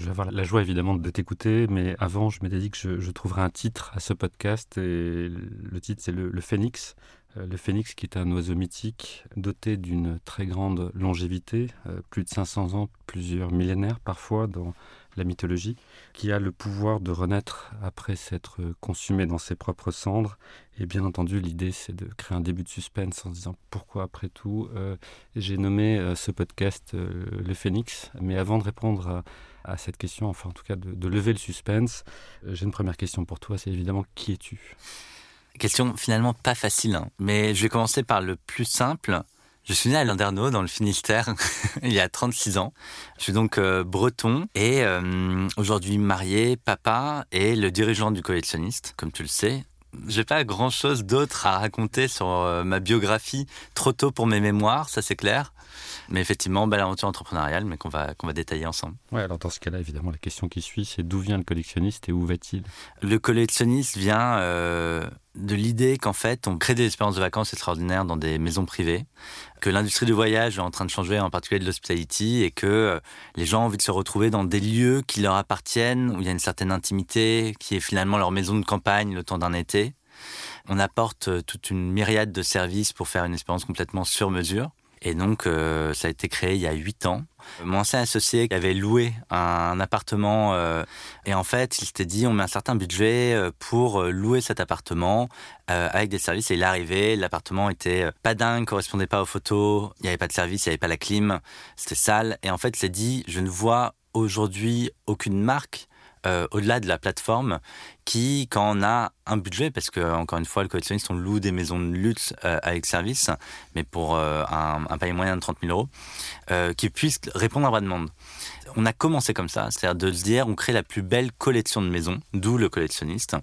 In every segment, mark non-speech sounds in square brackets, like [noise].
Je vais avoir la joie évidemment de t'écouter, mais avant je m'étais dit que je, je, trouverais un titre à ce podcast et le titre c'est le, Phénix. Euh, le phénix qui est un oiseau mythique doté d'une très grande longévité, euh, plus de 500 ans, plusieurs millénaires parfois dans la mythologie, qui a le pouvoir de renaître après s'être consumé dans ses propres cendres. Et bien entendu, l'idée, c'est de créer un début de suspense en se disant pourquoi, après tout, euh, j'ai nommé euh, ce podcast euh, le Phénix? Mais avant de répondre à, cette question, enfin en tout cas de, de lever le suspense, j'ai une première question pour toi, c'est évidemment qui es-tu? Question finalement pas facile, hein. mais je vais commencer par le plus simple. Je suis né à Landerneau, dans le Finistère, [laughs] il y a 36 ans. Je suis donc euh, breton et euh, aujourd'hui marié, papa et le dirigeant du collectionniste, comme tu le sais. J'ai pas grand chose d'autre à raconter sur euh, ma biographie, trop tôt pour mes mémoires, ça c'est clair. Mais effectivement, belle aventure entrepreneuriale, mais qu'on va, qu'on va détailler ensemble. Ouais, alors dans ce cas-là, évidemment, la question qui suit, c'est d'où vient le collectionniste et où va-t-il? Le collectionniste vient euh, de l'idée qu'en fait, on crée des expériences de vacances extraordinaires dans des maisons privées, que l'industrie du voyage est en train de changer, en particulier de l'hospitality, et que euh, les gens ont envie de se retrouver dans des lieux qui leur appartiennent, où il y a une certaine intimité, qui est finalement leur maison de campagne le temps d'un été. On apporte euh, toute une myriade de services pour faire une expérience complètement sur mesure. Et donc, euh, ça a été créé il y a huit ans. Mon ancien associé avait loué un appartement euh, et en fait, il s'était dit on met un certain budget euh, pour louer cet appartement avec des services. Et il est arrivé, l'appartement était pas dingue, correspondait pas aux photos, il n'y avait pas de service, il n'y avait pas la clim, c'était sale. Et en fait, il s'est dit je ne vois aujourd'hui aucune marque au-delà de la plateforme qui, quand on a un budget, parce que encore une fois, le collectionniste, on loue des maisons de luxe euh, avec service, mais pour euh, un, un panier moyen de 30 000 euros, qui puisse répondre à la demande. On a commencé comme ça, c'est-à-dire de se dire on crée la plus belle collection de maisons, d'où le collectionniste.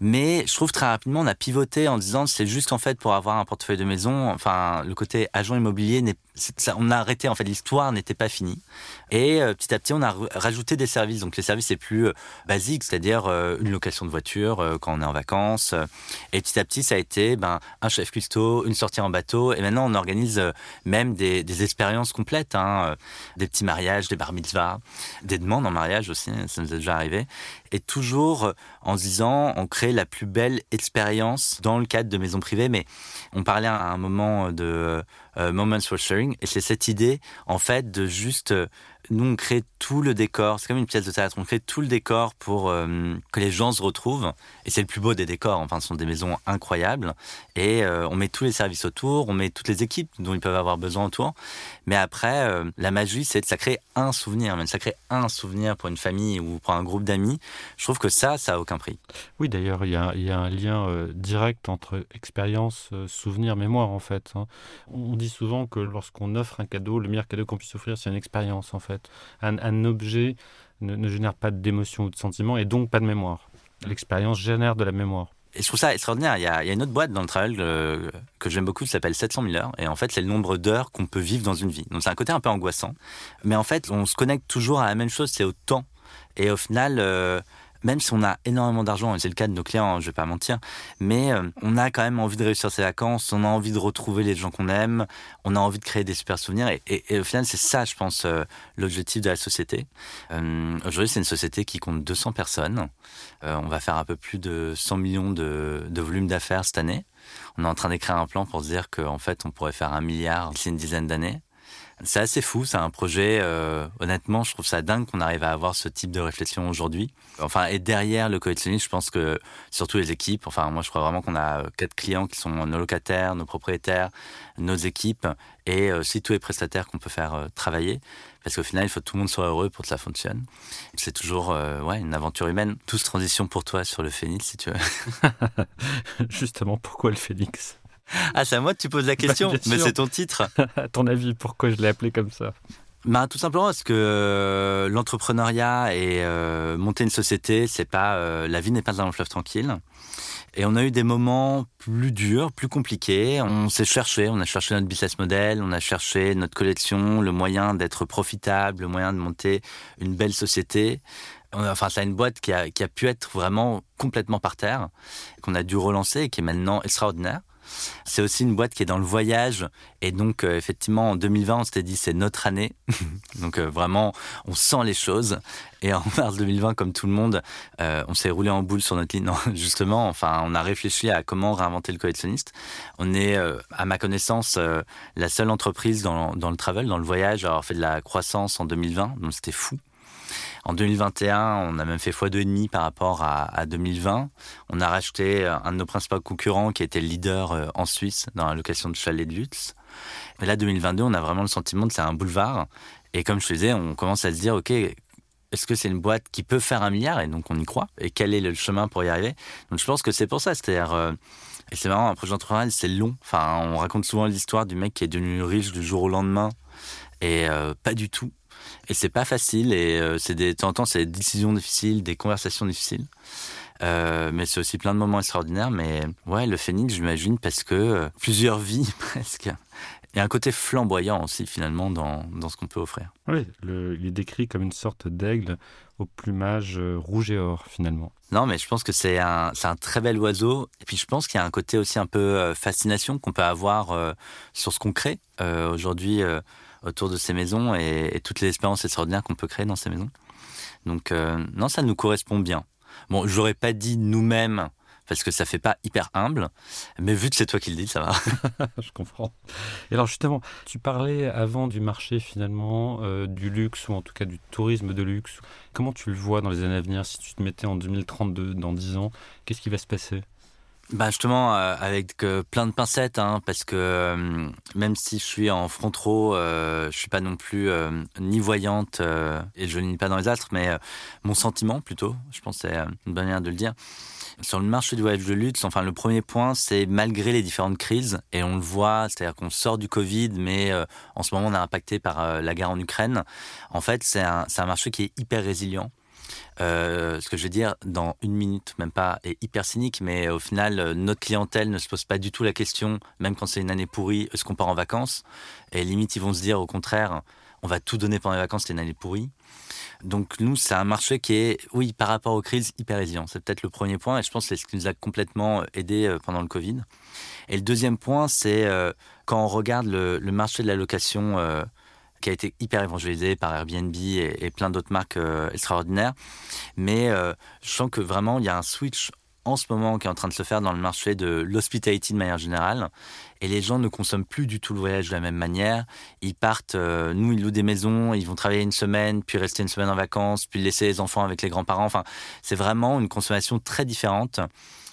Mais je trouve très rapidement on a pivoté en disant c'est juste en fait pour avoir un portefeuille de maison, enfin le côté agent immobilier on a arrêté en fait l'histoire n'était pas finie et euh, petit à petit on a rajouté des services donc les services les plus euh, basiques c'est-à-dire euh, une location de voiture euh, quand on est en vacances. Et petit à petit ça a été ben un chef custo une sortie en bateau. Et maintenant on organise même des, des expériences complètes hein, des petits mariages des bar mitzvahs des demandes en mariage aussi ça nous est déjà arrivé. Et toujours en se disant on crée la plus belle expérience dans le cadre de maisons privées. Mais on parlait à un moment de euh, Moments for Sharing. Et c'est cette idée, en fait, de juste, euh, nous, on crée tout le décor. C'est comme une pièce de théâtre. On crée tout le décor pour euh, que les gens se retrouvent. Et c'est le plus beau des décors. Enfin, ce sont des maisons incroyables. Et euh, on met tous les services autour. On met toutes les équipes dont ils peuvent avoir besoin autour. Mais après, euh, la magie, c'est de ça crée un souvenir. Même ça crée un souvenir pour une famille ou pour un groupe d'amis. Je trouve que ça, ça a aucun prix. Oui, d'ailleurs, il y, y, a un lien direct entre expérience, souvenir, mémoire, en fait. Hein. On dit souvent que lorsqu'on offre un cadeau, le meilleur cadeau qu'on puisse offrir, c'est une expérience, en fait. Un, un objet ne, ne génère pas d'émotion ou de sentiment et donc pas de mémoire. L'expérience génère de la mémoire. Et je trouve ça extraordinaire. Il y, a, il y a une autre boîte dans le travel que, que j'aime beaucoup qui s'appelle 700 000 heures. Et en fait, c'est le nombre d'heures qu'on peut vivre dans une vie. Donc c'est un côté un peu angoissant. Mais en fait, on se connecte toujours à la même chose, c'est au temps. Et au final, euh, même si on a énormément d'argent, et c'est le cas de nos clients, je vais pas mentir, mais euh, on a quand même envie de réussir ses vacances, on a envie de retrouver les gens qu'on aime, on a envie de créer des super souvenirs, et, au final, c'est ça, je pense, euh, l'objectif de la société. Euh, Aujourd'hui, c'est une société qui compte 200 personnes. On va faire un peu plus de 100 millions de, de volume d'affaires cette année. On est en train d'écrire un plan pour se dire qu'en fait, on pourrait faire un milliard d'ici une dizaine d'années. C'est assez fou, c'est un projet, euh, honnêtement, je trouve ça dingue qu'on arrive à avoir ce type de réflexion aujourd'hui. Enfin, et derrière le collectionniste, je pense que surtout les équipes, enfin, moi je crois vraiment qu'on a quatre clients qui sont nos locataires, nos propriétaires, nos équipes, et aussi tous les prestataires qu'on peut faire euh, travailler. Parce qu'au final, il faut que tout le monde soit heureux pour que ça fonctionne. C'est toujours euh, ouais, une aventure humaine. Tous transition pour toi sur le phénix, si tu veux. [laughs] Justement, pourquoi le phénix? Ah, c'est à moi que tu poses la question, bah, mais c'est ton titre. [laughs] à ton avis, pourquoi je l'ai appelé comme ça bah, tout simplement parce que l'entrepreneuriat et monter une société, c'est pas la vie n'est pas un long fleuve tranquille. Et on a eu des moments plus durs, plus compliqués. On s'est cherché, on a cherché notre business model, on a cherché notre collection, le moyen d'être profitable, le moyen de monter une belle société. Enfin, c'est une boîte qui a, qui a pu être vraiment complètement par terre, qu'on a dû relancer et qui est maintenant extraordinaire. C'est aussi une boîte qui est dans le voyage. Et donc, euh, effectivement, en 2020, on s'était dit, c'est notre année. [laughs] donc, euh, vraiment, on sent les choses. Et en [laughs] mars 2020, comme tout le monde, euh, on s'est roulé en boule sur notre ligne. [laughs] justement, enfin, on a réfléchi à comment réinventer le collectionniste. On est, à ma connaissance, la seule entreprise dans, dans le travel, dans le voyage, à avoir fait de la croissance en 2020. Donc, c'était fou. En 2021, on a même fait x2,5 par rapport à, 2020. On a racheté un de nos principaux concurrents qui était leader euh, en Suisse dans la location de chalets de luxe. Et là, 2022, on a vraiment le sentiment que c'est un boulevard. Et comme je te disais, on commence à se dire, OK, est-ce que c'est une boîte qui peut faire un milliard? Et donc, on y croit. Et quel est le chemin pour y arriver? Donc, je pense que c'est pour ça. C'est-à-dire, euh, c'est marrant, un projet entrepreneurial, c'est long. Enfin, on raconte souvent l'histoire du mec qui est devenu riche du jour au lendemain. Et euh, pas du tout. Et c'est pas facile. Et euh, c'est des, de temps en temps, c'est des décisions difficiles, des conversations difficiles. Euh, mais c'est aussi plein de moments extraordinaires. Mais ouais, le phénix, j'imagine, parce que euh, plusieurs vies [laughs] presque. Il y a un côté flamboyant aussi, finalement, dans, dans ce qu'on peut offrir. Oui, il est décrit comme une sorte d'aigle au plumage rouge et or, finalement. Non, mais je pense que c'est un, un très bel oiseau. Et puis, je pense qu'il y a un côté aussi un peu fascination qu'on peut avoir sur ce qu'on crée. Aujourd'hui, autour de ces maisons et, toutes les expériences extraordinaires qu'on peut créer dans ces maisons. Donc euh, non, ça nous correspond bien. Bon, j'aurais pas dit nous-mêmes parce que ça fait pas hyper humble, mais vu que c'est toi qui le dis, ça va. [laughs] Je comprends. Et alors justement, tu parlais avant du marché finalement euh, du luxe ou en tout cas du tourisme de luxe. Comment tu le vois dans les années à venir? Si tu te mettais en 2032, dans 10 ans, qu'est-ce qui va se passer? Bah justement euh, avec euh, plein de pincettes hein, parce que euh, même si je suis en front row, je suis pas non plus ni voyante et je lis pas dans les astres, mais mon sentiment plutôt, je pense c'est une bonne manière de le dire. Sur le marché du voyage de luxe, enfin le premier point, c'est malgré les différentes crises et on le voit, c'est-à-dire qu'on sort du Covid, mais en ce moment on est impacté par la guerre en Ukraine. En fait, c'est un, un marché qui est hyper résilient. Euh, ce que je veux dire dans une minute, même pas, est hyper cynique, mais au final, euh, notre clientèle ne se pose pas du tout la question, même quand c'est une année pourrie, est-ce qu'on part en vacances? Et limite, ils vont se dire au contraire, on va tout donner pendant les vacances, c'est une année pourrie. Donc nous, c'est un marché qui est, oui, par rapport aux crises, hyper résilient. C'est peut-être le premier point, et je pense que c'est ce qui nous a complètement euh, aidé pendant le Covid. Et le deuxième point, c'est quand on regarde le, marché de la location qui a été hyper évangélisé par Airbnb et, plein d'autres marques euh, extraordinaires. Mais euh, je sens que vraiment, il y a un switch en ce moment qui est en train de se faire dans le marché de l'hospitality de manière générale. Et les gens ne consomment plus du tout le voyage de la même manière. Ils partent, euh, nous, ils louent des maisons, ils vont travailler une semaine, puis rester une semaine en vacances, puis laisser les enfants avec les grands-parents. Enfin, c'est vraiment une consommation très différente,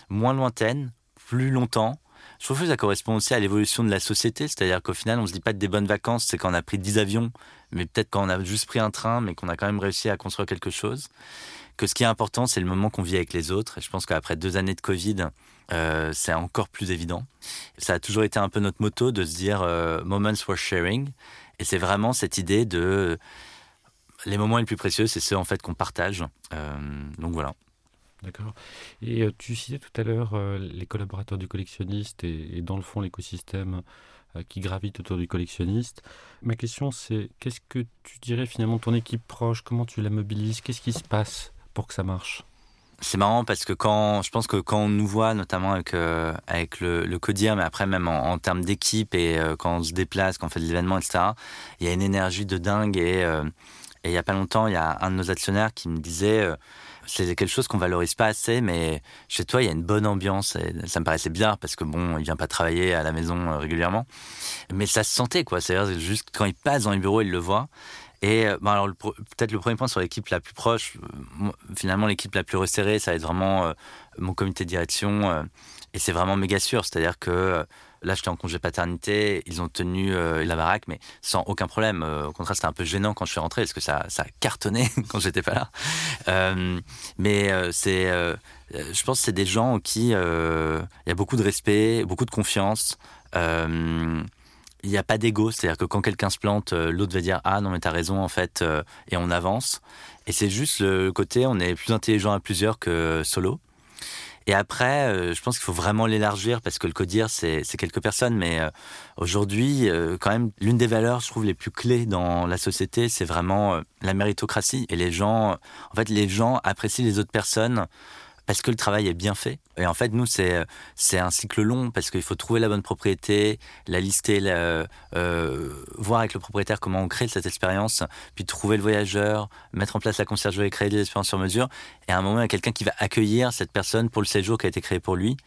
moins lointaine, plus longtemps je trouve que ça correspond aussi à l'évolution de la société, c'est-à-dire qu'au final, on se dit pas de des bonnes vacances, c'est quand on a pris 10 avions, mais peut-être quand on a juste pris un train, mais qu'on a quand même réussi à construire quelque chose. Que ce qui est important, c'est le moment qu'on vit avec les autres. Et je pense qu'après deux années de Covid, euh, c'est encore plus évident. Ça a toujours été un peu notre motto de se dire euh, moments for sharing. Et c'est vraiment cette idée de les moments les plus précieux, c'est ceux en fait qu'on partage. Euh, donc voilà. D'accord. Et euh, tu citais tout à l'heure euh, les collaborateurs du collectionniste et, dans le fond l'écosystème euh, qui gravite autour du collectionniste. Ma question c'est qu'est-ce que tu dirais finalement ton équipe proche Comment tu la mobilises Qu'est-ce qui se passe pour que ça marche? C'est marrant parce que quand je pense que quand on nous voit notamment avec avec le, le codir mais après même en, termes d'équipe et quand on se déplace quand on fait des événements etc il y a une énergie de dingue et et il y a pas longtemps il y a un de nos actionnaires qui me disait c'est quelque chose qu'on valorise pas assez, mais chez toi, il y a une bonne ambiance. Ça me paraissait bien parce que bon, il vient pas travailler à la maison euh, régulièrement, mais ça se sentait quoi. C'est-à-dire juste quand il passe dans les bureaux, il le voit. Et euh, alors peut-être le premier point sur l'équipe la plus proche, euh, finalement l'équipe la plus resserrée, ça va être vraiment mon comité de direction. et c'est vraiment méga sûr, c'est-à-dire que Là, j'étais en congé paternité, ils ont tenu euh, la baraque, mais sans aucun problème. Euh, au contraire, c'était un peu gênant quand je suis rentré, parce que ça, ça cartonnait [laughs] quand j'étais pas là. Euh, mais c'est, je pense que c'est des gens qui il y a beaucoup de respect, beaucoup de confiance. il n'y a pas d'ego, c'est-à-dire que quand quelqu'un se plante, l'autre va dire ah non mais t'as raison en fait et on avance. Et c'est juste le côté on est plus intelligent à plusieurs que solo. Et après, euh, je pense qu'il faut vraiment l'élargir parce que le codir, c'est quelques personnes. Mais aujourd'hui, quand même, l'une des valeurs, je trouve, les plus clés dans la société, c'est vraiment la méritocratie. Et les gens, en fait, les gens apprécient les autres personnes parce que le travail est bien fait. Et en fait, nous, c'est c'est un cycle long parce qu'il faut trouver la bonne propriété, la lister, euh, voir avec le propriétaire comment on crée cette expérience, puis trouver le voyageur, mettre en place la conciergerie créer des expériences sur mesure. Et à un moment, il y a quelqu'un qui va accueillir cette personne pour le séjour qui a été créé pour lui.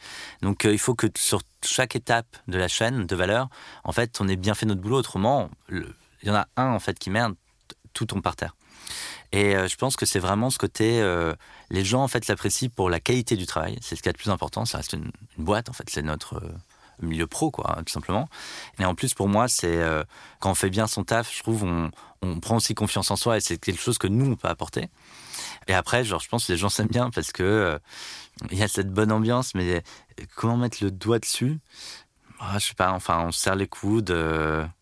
Donc, euh, il faut que sur chaque étape de la chaîne de valeur, en fait, on ait bien fait notre boulot. Autrement, il y en a un en fait qui merde, tout tombe par terre. Et euh, je pense que c'est vraiment ce côté, euh, les gens en fait l'apprécient pour la qualité du travail. C'est ce qui est le plus important. Ça reste une, boîte en fait, c'est notre euh, milieu pro quoi, tout simplement. Et en plus pour moi, c'est quand on fait bien son taf, je trouve, on, prend aussi confiance en soi et c'est quelque chose que nous on peut apporter. Et après, genre, je pense que les gens s'aiment bien parce que il y a cette bonne ambiance, mais comment mettre le doigt dessus? Ah, Je sais pas. Enfin, on se serre les coudes,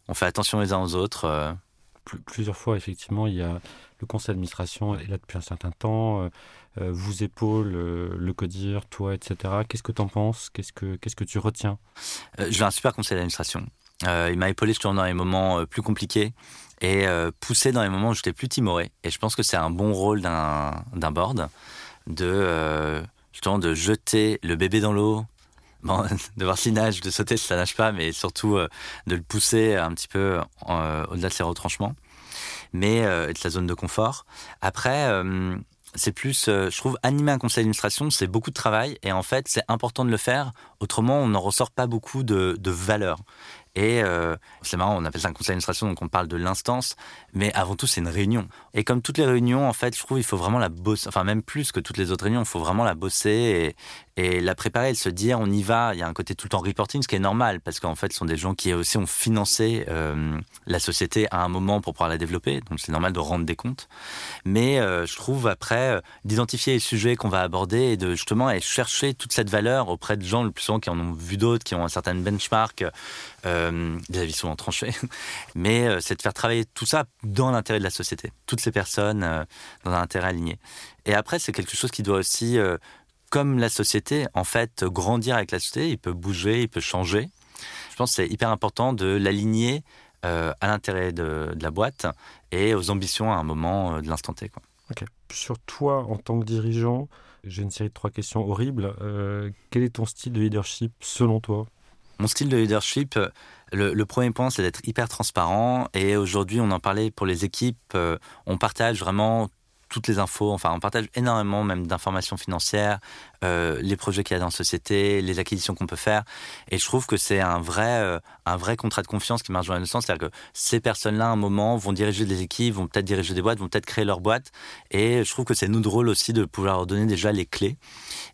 on fait attention les uns aux autres. Plusieurs fois, effectivement, il y a le conseil d'administration est là depuis un certain temps, euh, euh, vous épaule euh, le CODIR, toi, etc. Qu'est-ce que tu en penses? Qu'est-ce que que tu retiens? J'ai un super conseil d'administration. il m'a épaulé justement dans les moments plus compliqués et poussé dans les moments où j'étais plus timoré. Et je pense que c'est un bon rôle d'un board de justement de jeter le bébé dans l'eau, bon, [laughs] de voir s'il nage, de sauter si ça nage pas, mais surtout de le pousser un petit peu au-delà de ses retranchements mais euh, de sa zone de confort. Après, euh, c'est plus, euh, je trouve, animer un conseil d'administration, c'est beaucoup de travail et en fait, c'est important de le faire. Autrement, on n'en ressort pas beaucoup de, de valeur. Et euh, c'est marrant, on appelle ça un conseil d'administration, donc on parle de l'instance, mais avant tout, c'est une réunion. Et comme toutes les réunions, en fait, je trouve il faut vraiment la bosser, enfin même plus que toutes les autres réunions, il faut vraiment la bosser et, la préparer et se dire on y va. Il y a un côté tout le temps reporting, ce qui est normal, parce qu'en fait, ce sont des gens qui aussi ont financé euh, la société à un moment pour pouvoir la développer, donc c'est normal de rendre des comptes. Mais euh, je trouve après, euh, d'identifier les sujets qu'on va aborder et de justement aller chercher toute cette valeur auprès de gens le plus souvent qui en ont vu d'autres, qui ont un certain benchmark des avis souvent tranchés, [laughs] mais c'est de faire travailler tout ça dans l'intérêt de la société, toutes ces personnes dans un intérêt aligné. Et après, c'est quelque chose qui doit aussi, comme la société, en fait, grandir avec la société, il peut bouger, il peut changer. Je pense que c'est hyper important de l'aligner à l'intérêt de, la boîte et aux ambitions à un moment de l'instant T. Quoi. Sur toi, en tant que dirigeant, j'ai une série de trois questions horribles. quel est ton style de leadership selon toi? Mon style de leadership, euh, le, premier point, c'est d'être hyper transparent. Et aujourd'hui, on en parlait pour les équipes, euh, on partage vraiment toutes les infos. Enfin, on partage énormément même d'informations financières, euh, les projets qu'il y a dans la société, les acquisitions qu'on peut faire. Et je trouve que c'est un vrai, euh, un vrai contrat de confiance qui marche dans le sens. C'est-à-dire que ces personnes-là, à un moment, vont diriger des équipes, vont peut-être diriger des boîtes, vont peut-être créer leur boîte. Et je trouve que c'est nous drôle aussi de pouvoir leur donner déjà les clés.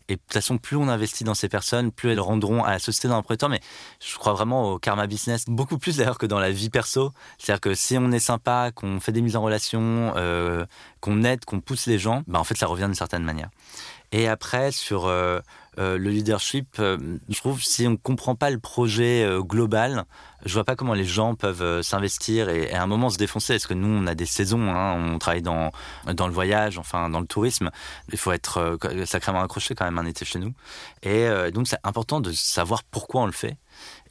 Et de toute façon, plus on investit dans ces personnes, plus elles rendront à la société dans un premier temps. Mais je crois vraiment au karma business, beaucoup plus d'ailleurs que dans la vie perso. C'est-à-dire que si on est sympa, qu'on fait des mises en relation, euh, qu'on aide, qu'on pousse les gens, bah en fait, ça revient d'une certaine manière. Et après, sur euh, euh, le leadership, euh, je trouve si on ne comprend pas le projet global, je vois pas comment les gens peuvent s'investir et, à un moment se défoncer. Est-ce que nous, on a des saisons, hein, on travaille dans, dans le voyage, enfin dans le tourisme. Il faut être sacrément accroché quand même un été chez nous. Et donc, c'est important de savoir pourquoi on le fait.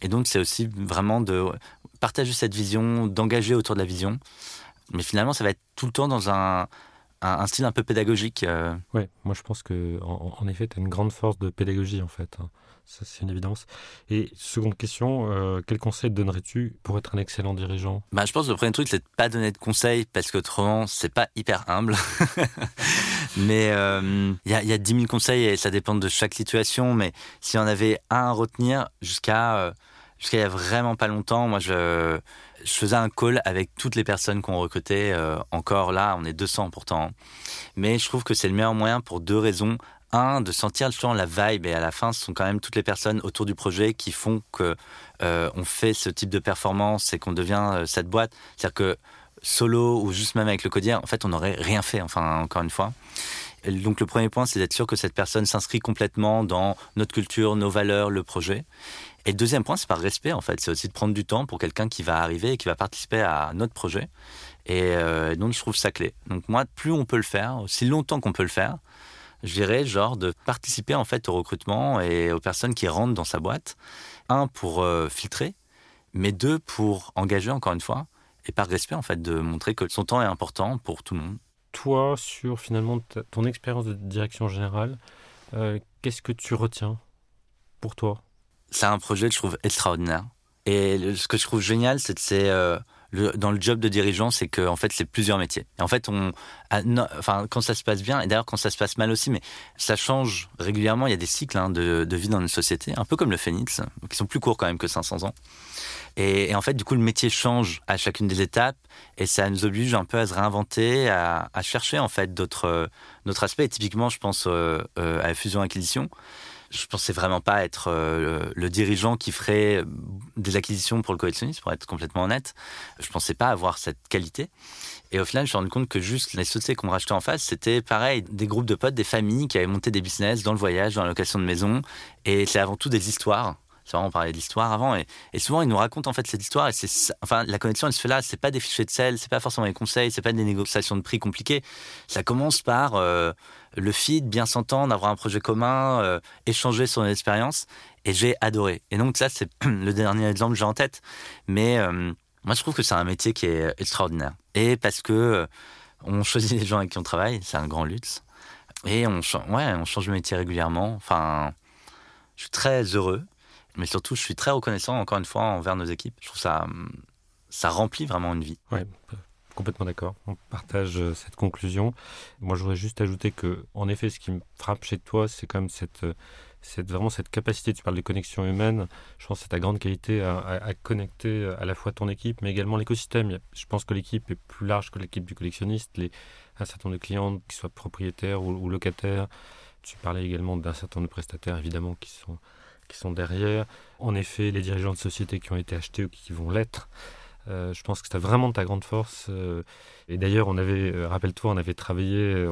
Et donc, c'est aussi vraiment de partager cette vision, d'engager autour de la vision. Mais finalement, ça va être tout le temps dans un, un, style un peu pédagogique. Euh. Oui, moi je pense que en, effet, tu as une grande force de pédagogie en fait. Hein. Ça, c'est une évidence. Et seconde question, euh, quel conseil donnerais-tu pour être un excellent dirigeant? Bah, Je pense que le premier truc, c'est de pas donner de conseils parce qu'autrement, c'est pas hyper humble. [laughs] mais euh, il y, a, y a 10 000 conseils et ça dépend de chaque situation. Mais si on avait un à retenir jusqu'à jusqu'à il y a vraiment pas longtemps, moi je je faisais un call avec toutes les personnes qu'on recrutait. Euh, encore là, on est 200 pourtant. Mais je trouve que c'est le meilleur moyen pour deux raisons. Un, de sentir justement la vibe et à la fin, ce sont quand même toutes les personnes autour du projet qui font que euh, on fait ce type de performance et qu'on devient euh, cette boîte. C'est-à-dire que solo ou juste même avec le codier, en fait, on n'aurait rien fait. Enfin, encore une fois. donc le premier point, c'est d'être sûr que cette personne s'inscrit complètement dans notre culture, nos valeurs, le projet. Et le deuxième point, c'est par respect en fait. C'est aussi de prendre du temps pour quelqu'un qui va arriver et qui va participer à notre projet. Et euh, donc je trouve ça clé. Donc moi, plus on peut le faire, aussi longtemps qu'on peut le faire, je dirais genre de participer en fait au recrutement et aux personnes qui rentrent dans sa boîte. Un pour euh, filtrer, mais deux pour engager encore une fois et par respect en fait de montrer que son temps est important pour tout le monde toi, sur finalement ton expérience de direction générale, euh, qu'est-ce que tu retiens pour toi? C'est un projet que je trouve extraordinaire. Et ce que je trouve génial, c'est que euh, dans le job de dirigeant, c'est que fait, c'est plusieurs métiers. Et en fait, enfin, quand ça se passe bien, et d'ailleurs quand ça se passe mal aussi, mais ça change régulièrement. Il y a des cycles hein, de, vie dans une société, un peu comme le phénix, qui sont plus courts quand même que 500 ans. Et, en fait, du coup, le métier change à chacune des étapes et ça nous oblige un peu à se réinventer, à, chercher en fait d'autres aspects. Et typiquement, je pense euh, euh, à la fusion-acquisition. Je pensais vraiment pas être euh, le, dirigeant qui ferait des acquisitions pour le collectionniste, pour être complètement honnête. Je pensais pas avoir cette qualité. Et au final, je me suis rendu compte que juste les sociétés qu'on rachetait en face, c'était pareil, des groupes de potes, des familles qui avaient monté des business dans le voyage, dans la location de maison. Et c'est avant tout des histoires c'est vraiment, on parlait d'histoire avant. Et, souvent, ils nous racontent en fait cette histoire. Et c'est, enfin, la connexion, elle se fait là. C'est pas des fichiers de sel, c'est pas forcément des conseils, c'est pas des négociations de prix compliquées. Ça commence par euh, le feed, bien s'entendre, avoir un projet commun, euh, échanger sur une expérience. Et j'ai adoré. Et donc, ça, c'est [clears throat] le dernier exemple que j'ai en tête. Mais euh, moi, je trouve que c'est un métier qui est extraordinaire. Et parce que on choisit les gens avec qui on travaille, c'est un grand luxe. Et on, ouais, on change de métier régulièrement. Enfin, je suis très heureux. Mais surtout, je suis très reconnaissant, encore une fois, envers nos équipes. Je trouve ça, ça remplit vraiment une vie. Complètement d'accord. On partage euh, cette conclusion. Moi, je voudrais juste ajouter que, en effet, ce qui me frappe chez toi, c'est comme cette, euh, cette, vraiment cette capacité, tu parles de connexion humaine, je pense que c'est ta grande qualité à, connecter à la fois ton équipe, mais également l'écosystème. Je pense que l'équipe est plus large que l'équipe du collectionniste. Les, un certain nombre de clients, qu'ils soient propriétaires ou, ou locataires. Tu parlais également d'un certain nombre de prestataires, évidemment, qui sont qui sont derrière. En effet, les dirigeants de sociétés qui ont été achetés ou qui vont l'être. Euh, je pense que c'est vraiment ta grande force. Euh, et d'ailleurs, on avait, euh, rappelle-toi, on avait travaillé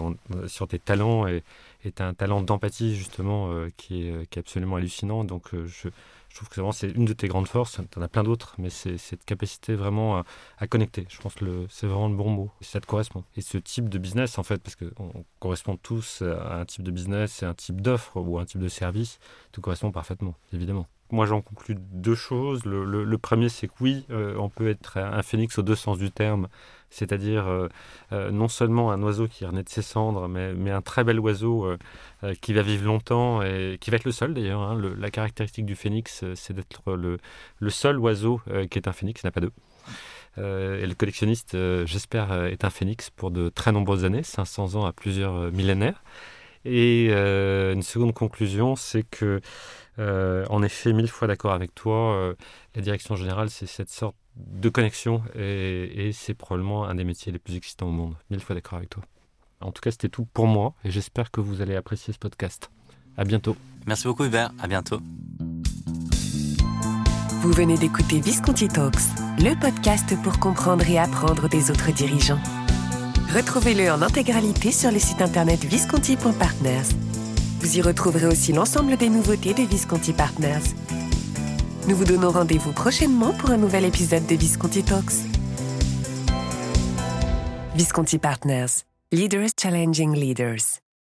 sur tes talents et tu as un talent d'empathie justement qui est, absolument hallucinant. Donc, je, je trouve que vraiment c'est une de tes grandes forces. Tu en as plein d'autres, mais c'est cette capacité vraiment à, connecter. Je pense que c'est vraiment le bon mot. ça te correspond. Et ce type de business, en fait, parce qu'on correspond tous à un type de business et un type d'offre ou un type de service, tout correspond parfaitement, évidemment. Moi, j'en conclus deux choses. Le, premier, c'est que oui, euh, on peut être un phénix au deux sens du terme, c'est-à-dire euh, euh, non seulement un oiseau qui renaît de ses cendres, mais, un très bel oiseau qui va vivre longtemps et qui va être le seul d'ailleurs. Hein. la caractéristique du phénix, c'est d'être le, seul oiseau qui est un phénix, il n'y en a pas deux. et le collectionniste, j'espère, est un phénix pour de très nombreuses années, 500 ans à plusieurs millénaires. Et une seconde conclusion, c'est que euh, en effet, mille fois d'accord avec toi. Euh, la direction générale, c'est cette sorte de connexion et, c'est probablement un des métiers les plus excitants au monde. Mille fois d'accord avec toi. En tout cas, c'était tout pour moi et j'espère que vous allez apprécier ce podcast. À bientôt. Merci beaucoup Hubert, à bientôt. Vous venez d'écouter Visconti Talks, le podcast pour comprendre et apprendre des autres dirigeants. Retrouvez-le en intégralité sur le site internet visconti.partners. Vous y retrouverez aussi l'ensemble des nouveautés de Visconti Partners. Nous vous donnons rendez-vous prochainement pour un nouvel épisode de Visconti Talks. Visconti Partners, Leaders Challenging Leaders.